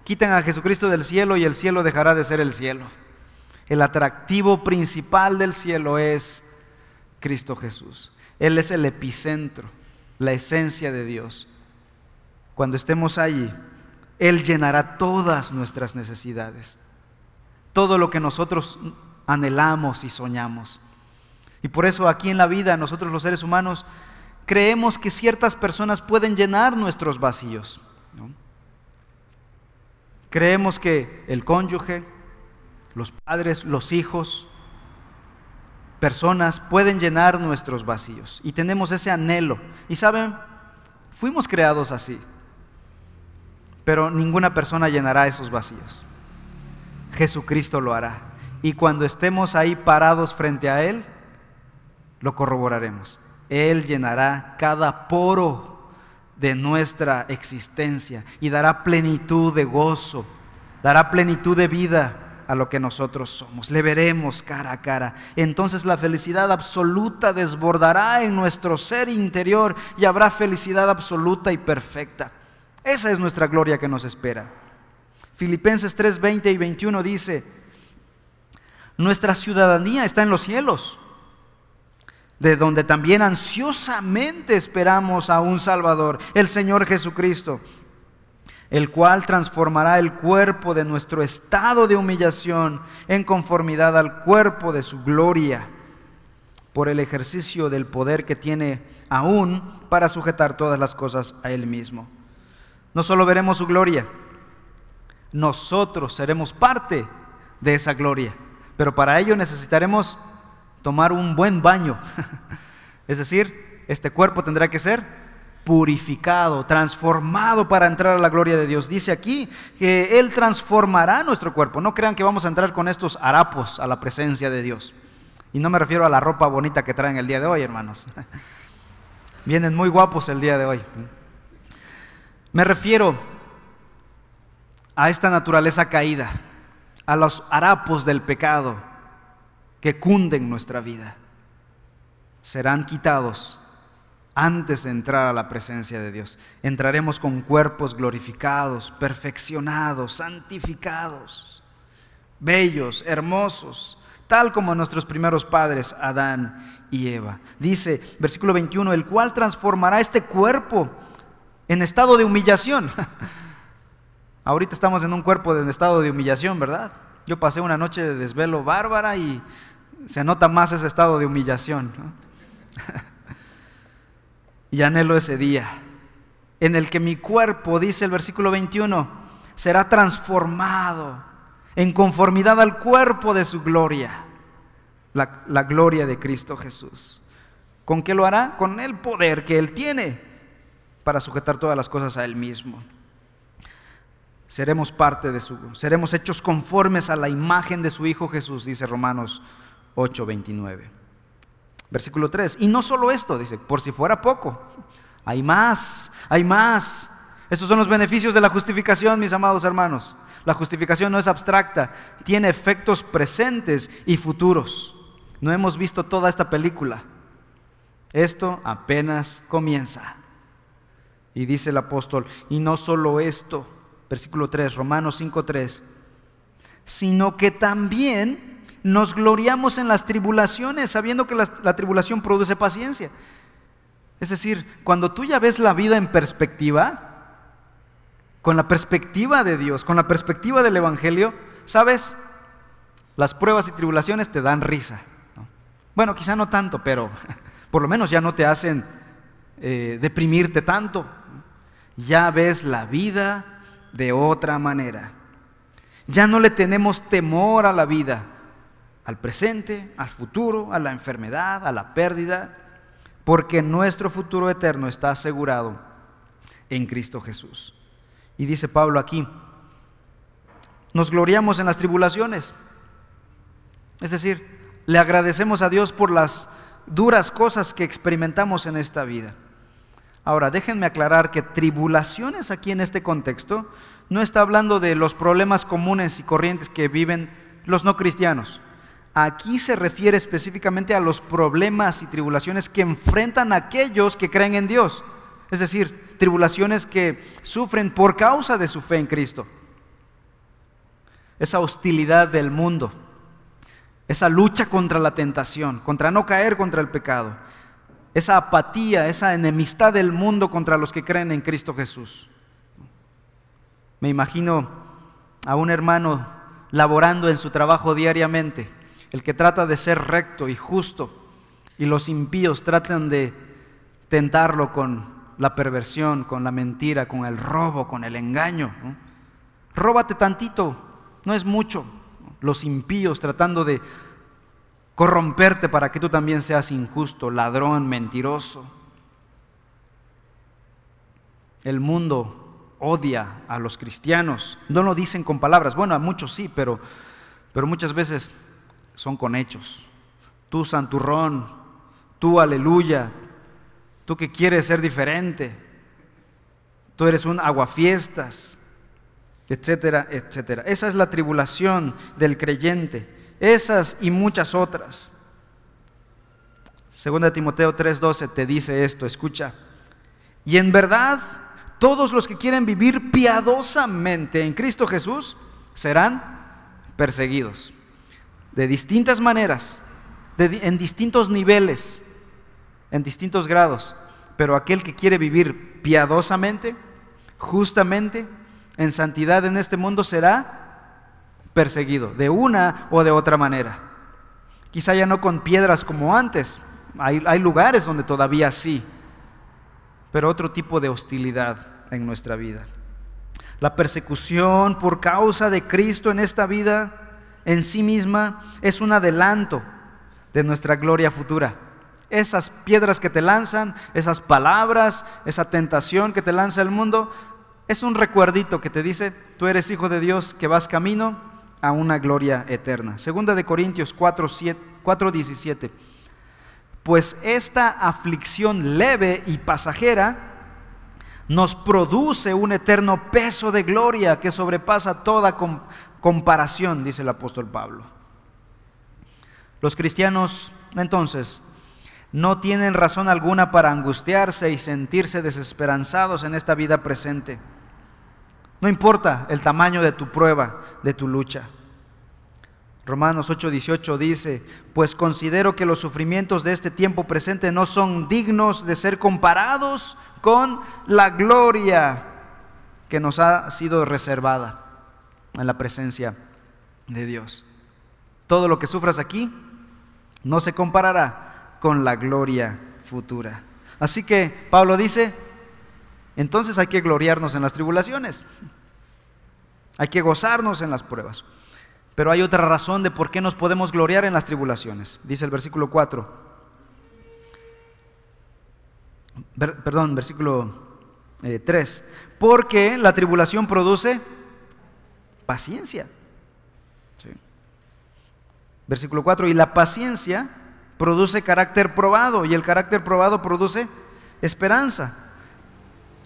Quiten a Jesucristo del cielo y el cielo dejará de ser el cielo. El atractivo principal del cielo es Cristo Jesús. Él es el epicentro, la esencia de Dios. Cuando estemos allí, Él llenará todas nuestras necesidades todo lo que nosotros anhelamos y soñamos. Y por eso aquí en la vida nosotros los seres humanos creemos que ciertas personas pueden llenar nuestros vacíos. Creemos que el cónyuge, los padres, los hijos, personas pueden llenar nuestros vacíos. Y tenemos ese anhelo. Y saben, fuimos creados así. Pero ninguna persona llenará esos vacíos. Jesucristo lo hará. Y cuando estemos ahí parados frente a Él, lo corroboraremos. Él llenará cada poro de nuestra existencia y dará plenitud de gozo, dará plenitud de vida a lo que nosotros somos. Le veremos cara a cara. Entonces la felicidad absoluta desbordará en nuestro ser interior y habrá felicidad absoluta y perfecta. Esa es nuestra gloria que nos espera. Filipenses 3, 20 y 21 dice, nuestra ciudadanía está en los cielos, de donde también ansiosamente esperamos a un Salvador, el Señor Jesucristo, el cual transformará el cuerpo de nuestro estado de humillación en conformidad al cuerpo de su gloria, por el ejercicio del poder que tiene aún para sujetar todas las cosas a Él mismo. No solo veremos su gloria, nosotros seremos parte de esa gloria. Pero para ello necesitaremos tomar un buen baño. es decir, este cuerpo tendrá que ser purificado, transformado para entrar a la gloria de Dios. Dice aquí que Él transformará nuestro cuerpo. No crean que vamos a entrar con estos harapos a la presencia de Dios. Y no me refiero a la ropa bonita que traen el día de hoy, hermanos. Vienen muy guapos el día de hoy. Me refiero a esta naturaleza caída, a los harapos del pecado que cunden nuestra vida, serán quitados antes de entrar a la presencia de Dios. Entraremos con cuerpos glorificados, perfeccionados, santificados, bellos, hermosos, tal como nuestros primeros padres, Adán y Eva. Dice, versículo 21, el cual transformará este cuerpo en estado de humillación. Ahorita estamos en un cuerpo de estado de humillación, ¿verdad? Yo pasé una noche de desvelo bárbara y se nota más ese estado de humillación. y anhelo ese día en el que mi cuerpo, dice el versículo 21, será transformado en conformidad al cuerpo de su gloria. la, la gloria de Cristo Jesús. ¿Con qué lo hará? Con el poder que Él tiene para sujetar todas las cosas a Él mismo. Seremos parte de su, seremos hechos conformes a la imagen de su Hijo Jesús, dice Romanos 8:29. Versículo 3. Y no solo esto, dice, por si fuera poco, hay más, hay más. Estos son los beneficios de la justificación, mis amados hermanos. La justificación no es abstracta, tiene efectos presentes y futuros. No hemos visto toda esta película. Esto apenas comienza. Y dice el apóstol, y no solo esto, versículo 3, Romanos 5:3, sino que también nos gloriamos en las tribulaciones, sabiendo que la, la, tribulación produce paciencia. Es decir, cuando tú ya ves la vida en perspectiva, con la perspectiva de Dios, con la perspectiva del Evangelio, ¿sabes? Las pruebas y tribulaciones te dan risa. Bueno, quizá no tanto, pero por lo menos ya no te hacen eh, deprimirte tanto. Ya ves la vida de otra manera. Ya no le tenemos temor a la vida, al presente, al futuro, a la enfermedad, a la pérdida, porque nuestro futuro eterno está asegurado en Cristo Jesús. Y dice Pablo aquí, nos gloriamos en las tribulaciones. Es decir, le agradecemos a Dios por las duras cosas que experimentamos en esta vida. Ahora, déjenme aclarar que tribulaciones aquí en este contexto no está hablando de los problemas comunes y corrientes que viven los no cristianos. Aquí se refiere específicamente a los problemas y tribulaciones que enfrentan aquellos que creen en Dios. Es decir, tribulaciones que sufren por causa de su fe en Cristo. Esa hostilidad del mundo, esa lucha contra la tentación, contra no caer contra el pecado, esa apatía, esa enemistad del mundo contra los que creen en Cristo Jesús. Me imagino a un hermano laborando en su trabajo diariamente, el que trata de ser recto y justo, y los impíos tratan de tentarlo con la perversión, con la mentira, con el robo, con el engaño. Róbate tantito, no es mucho. Los impíos tratando de corromperte para que tú también seas injusto, ladrón, mentiroso. El mundo odia a los cristianos. No lo dicen con palabras. Bueno, a muchos sí, pero, pero muchas veces son con hechos. Tú santurrón, tú aleluya, tú que quieres ser diferente, tú eres un aguafiestas, etcétera, etcétera. Esa es la tribulación del creyente, esas y muchas otras. Segunda Timoteo 3:12 te dice esto, escucha. Y en verdad, todos los que quieren vivir piadosamente en Cristo Jesús serán perseguidos de distintas maneras, en distintos niveles en distintos grados, pero aquel que quiere vivir piadosamente, justamente, en santidad en este mundo será perseguido, de una o de otra manera. Quizá ya no con piedras como antes, hay, hay lugares donde todavía sí, pero otro tipo de hostilidad en nuestra vida. La persecución por causa de Cristo en esta vida en sí misma es un adelanto de nuestra gloria futura esas piedras que te lanzan, esas palabras, esa tentación que te lanza el mundo, es un recuerdito que te dice, tú eres hijo de Dios, que vas camino a una gloria eterna. Segunda de Corintios 4, 17. Pues esta aflicción leve y pasajera nos produce un eterno peso de gloria que sobrepasa toda comparación, dice el apóstol Pablo. Los cristianos entonces no tienen razón alguna para angustiarse y sentirse desesperanzados en esta vida presente. No importa el tamaño de tu prueba, de tu lucha. Romanos 8:18 dice, pues considero que los sufrimientos de este tiempo presente no son dignos de ser comparados con la gloria que nos ha sido reservada en la presencia de Dios. Todo lo que sufras aquí no se comparará con la gloria futura. Así que Pablo dice, entonces hay que gloriarnos en las tribulaciones, hay que gozarnos en las pruebas. Pero hay otra razón de por qué nos podemos gloriar en las tribulaciones. Dice el versículo 4. perdón, versículo 3. Eh, porque la tribulación produce paciencia. Versículo 4. Y la paciencia produce carácter probado y el carácter probado produce esperanza.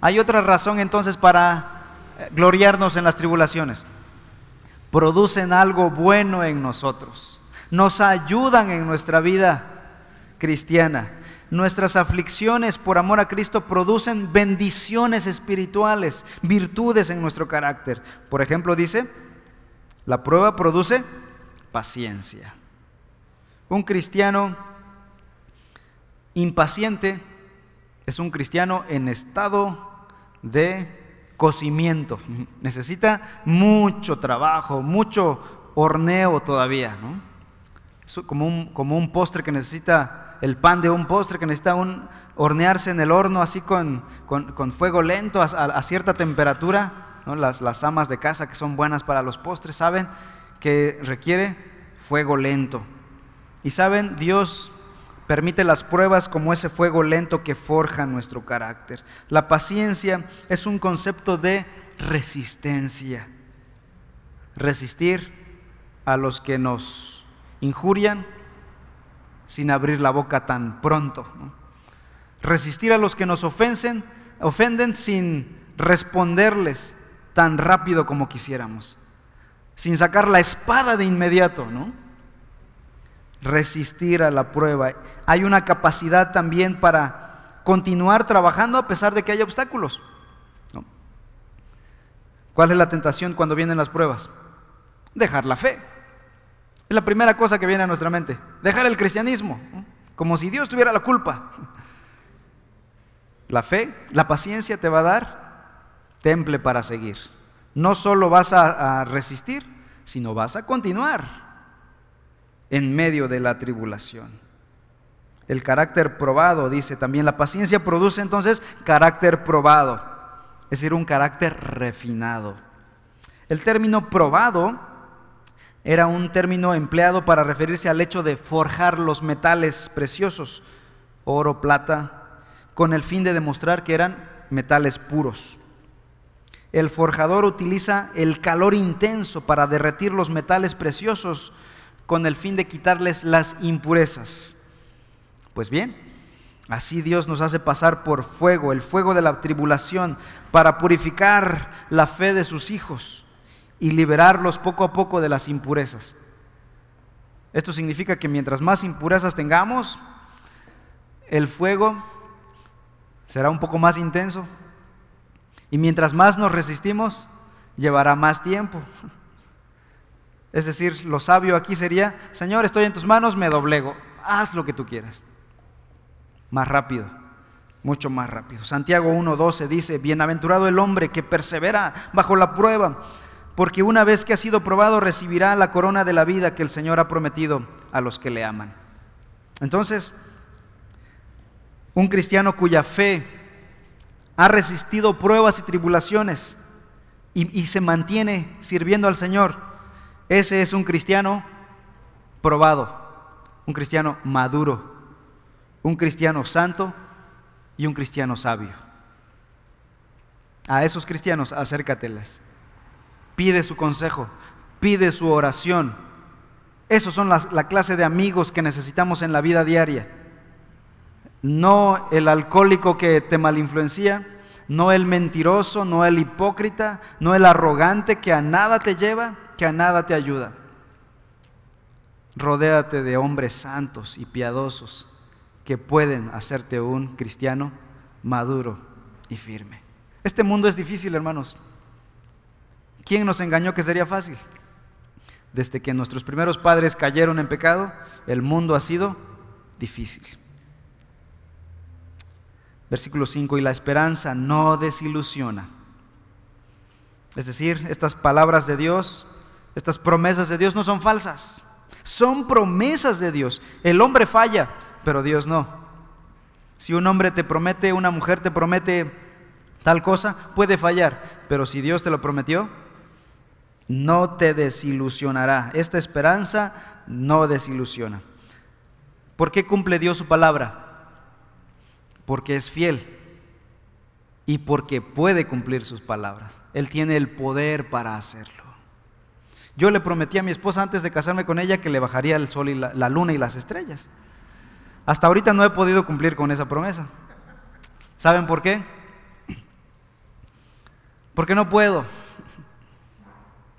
Hay otra razón entonces para eh, gloriarnos en las tribulaciones. Producen algo bueno en nosotros. Nos ayudan en nuestra vida cristiana. Nuestras aflicciones por amor a Cristo producen bendiciones espirituales, virtudes en nuestro carácter. Por ejemplo, dice, la prueba produce paciencia. Un cristiano impaciente es un cristiano en estado de cocimiento. Necesita mucho trabajo, mucho horneo todavía. ¿no? Como un, como un postre que necesita el pan de un postre que necesita un, hornearse en el horno así con, fuego lento a, cierta temperatura. Las, las amas de casa que son buenas para los postres saben que requiere fuego lento. Y saben, Dios permite las pruebas como ese fuego lento que forja nuestro carácter. La paciencia es un concepto de resistencia. Resistir a los que nos injurian sin abrir la boca tan pronto. Resistir a los que nos ofenden, ofenden sin responderles tan rápido como quisiéramos. Sin sacar la espada de inmediato, ¿no? Resistir a la prueba. Hay una capacidad también para continuar trabajando a pesar de que haya obstáculos. ¿Cuál es la tentación cuando vienen las pruebas? Dejar la fe. Es la primera cosa que viene a nuestra mente. Dejar el cristianismo, como si Dios tuviera la culpa. La fe, la paciencia te va a dar temple para seguir. No solo vas a resistir, sino vas a continuar en medio de la tribulación. El carácter probado, dice también, la paciencia produce entonces carácter probado, es decir, un carácter refinado. El término probado era un término empleado para referirse al hecho de forjar los metales preciosos, oro, plata, con el fin de demostrar que eran metales puros. El forjador utiliza el calor intenso para derretir los metales preciosos con el fin de quitarles las impurezas. Pues bien, así Dios nos hace pasar por fuego, el fuego de la tribulación, para purificar la fe de sus hijos y liberarlos poco a poco de las impurezas. Esto significa que mientras más impurezas tengamos, el fuego será un poco más intenso y mientras más nos resistimos, llevará más tiempo. Es decir, lo sabio aquí sería, Señor, estoy en tus manos, me doblego, haz lo que tú quieras. Más rápido, mucho más rápido. Santiago 1.12 dice, bienaventurado el hombre que persevera bajo la prueba, porque una vez que ha sido probado recibirá la corona de la vida que el Señor ha prometido a los que le aman. Entonces, un cristiano cuya fe ha resistido pruebas y tribulaciones y, y se mantiene sirviendo al Señor, ese es un cristiano probado, un cristiano maduro, un cristiano santo y un cristiano sabio. A esos cristianos acércateles. Pide su consejo, pide su oración. Esos son la clase de amigos que necesitamos en la vida diaria. No el alcohólico que te malinfluencia, no el mentiroso, no el hipócrita, no el arrogante que a nada te lleva, que a nada te ayuda. Rodéate de hombres santos y piadosos que pueden hacerte un cristiano maduro y firme. Este mundo es difícil, hermanos. ¿Quién nos engañó que sería fácil? Desde que nuestros primeros padres cayeron en pecado, el mundo ha sido difícil. Versículo 5, y la esperanza no desilusiona. Es decir, estas palabras de Dios estas promesas de Dios no son falsas, son promesas de Dios. El hombre falla, pero Dios no. Si un hombre te promete, una mujer te promete tal cosa, puede fallar, pero si Dios te lo prometió, no te desilusionará. Esta esperanza no desilusiona. ¿Por qué cumple Dios su palabra? Porque es fiel y porque puede cumplir sus palabras. Él tiene el poder para hacerlo. Yo le prometí a mi esposa antes de casarme con ella que le bajaría el sol y la, luna y las estrellas. Hasta ahorita no he podido cumplir con esa promesa. ¿Saben por qué? Porque no puedo.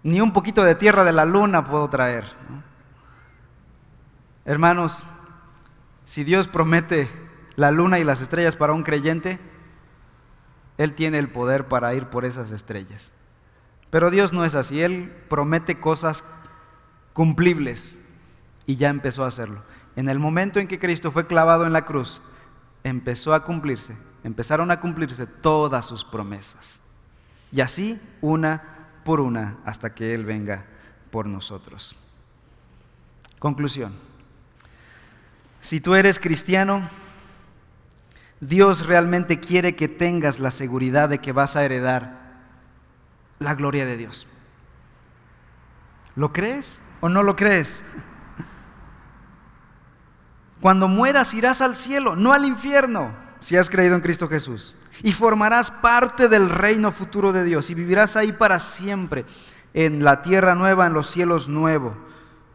Ni un poquito de tierra de la luna puedo traer. Hermanos, si Dios promete la luna y las estrellas para un creyente, Él tiene el poder para ir por esas estrellas. Pero Dios no es así, Él promete cosas cumplibles y ya empezó a hacerlo. En el momento en que Cristo fue clavado en la cruz, empezó a cumplirse, empezaron a cumplirse todas sus promesas. Y así una por una hasta que Él venga por nosotros. Conclusión. Si tú eres cristiano, Dios realmente quiere que tengas la seguridad de que vas a heredar la gloria de Dios. ¿Lo crees o no lo crees? Cuando mueras irás al cielo, no al infierno, si has creído en Cristo Jesús. Y formarás parte del reino futuro de Dios y vivirás ahí para siempre, en la tierra nueva, en los cielos nuevos,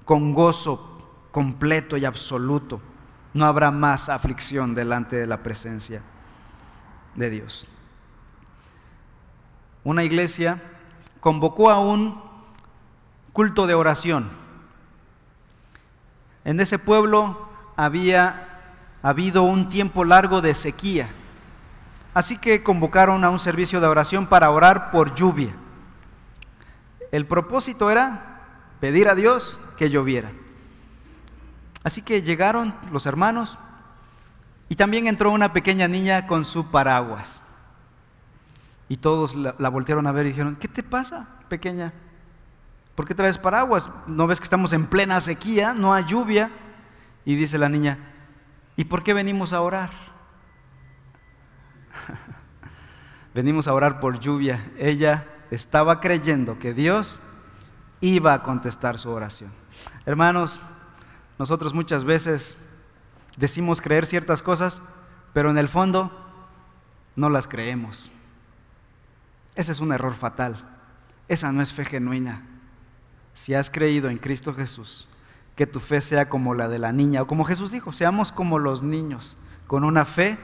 con gozo completo y absoluto. No habrá más aflicción delante de la presencia de Dios. Una iglesia convocó a un culto de oración. En ese pueblo había habido un tiempo largo de sequía. Así que convocaron a un servicio de oración para orar por lluvia. El propósito era pedir a Dios que lloviera. Así que llegaron los hermanos y también entró una pequeña niña con su paraguas. Y todos la, voltearon a ver y dijeron, ¿qué te pasa, pequeña? ¿Por qué traes paraguas? ¿No ves que estamos en plena sequía? No hay lluvia. Y dice la niña, ¿y por qué venimos a orar? venimos a orar por lluvia. Ella estaba creyendo que Dios iba a contestar su oración. Hermanos, nosotros muchas veces decimos creer ciertas cosas, pero en el fondo no las creemos. Ese es un error fatal. Esa no es fe genuina. Si has creído en Cristo Jesús, que tu fe sea como la de la niña, o como Jesús dijo, seamos como los niños, con una fe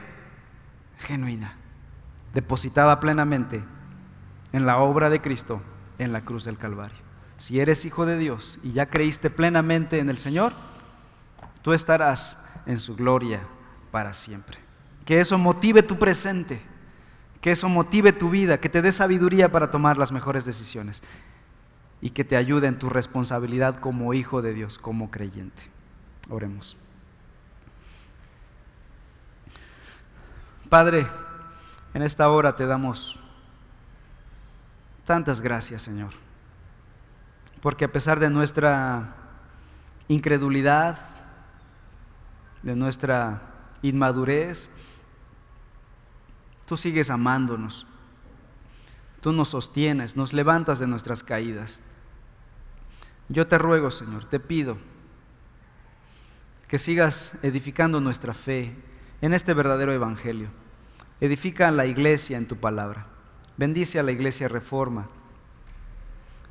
genuina, depositada plenamente en la obra de Cristo en la cruz del Calvario. Si eres hijo de Dios y ya creíste plenamente en el Señor, tú estarás en su gloria para siempre. Que eso motive tu presente que eso motive tu vida, que te dé sabiduría para tomar las mejores decisiones y que te ayude en tu responsabilidad como hijo de Dios, como creyente. Oremos. Padre, en esta hora te damos tantas gracias, Señor, porque a pesar de nuestra incredulidad, de nuestra inmadurez, Tú sigues amándonos. Tú nos sostienes, nos levantas de nuestras caídas. Yo te ruego, Señor, te pido que sigas edificando nuestra fe en este verdadero evangelio. Edifica a la iglesia en tu palabra. Bendice a la iglesia reforma,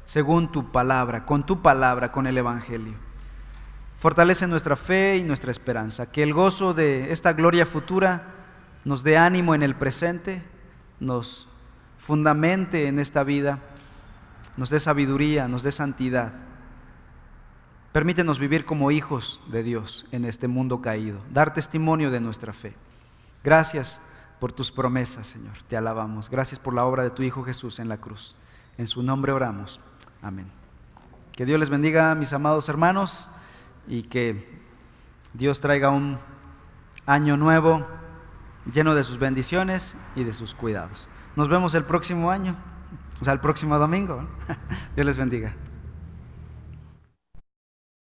según tu palabra, con tu palabra, con el evangelio. Fortalece nuestra fe y nuestra esperanza. Que el gozo de esta gloria futura nos dé ánimo en el presente, nos fundamente en esta vida, nos dé sabiduría, nos dé santidad. Permítenos vivir como hijos de Dios en este mundo caído, dar testimonio de nuestra fe. Gracias por tus promesas, Señor. Te alabamos. Gracias por la obra de tu Hijo Jesús en la cruz. En su nombre oramos. Amén. Que Dios les bendiga, mis amados hermanos, y que Dios traiga un año nuevo lleno de sus bendiciones y de sus cuidados. Nos vemos el próximo año, o sea, el próximo domingo. Dios les bendiga.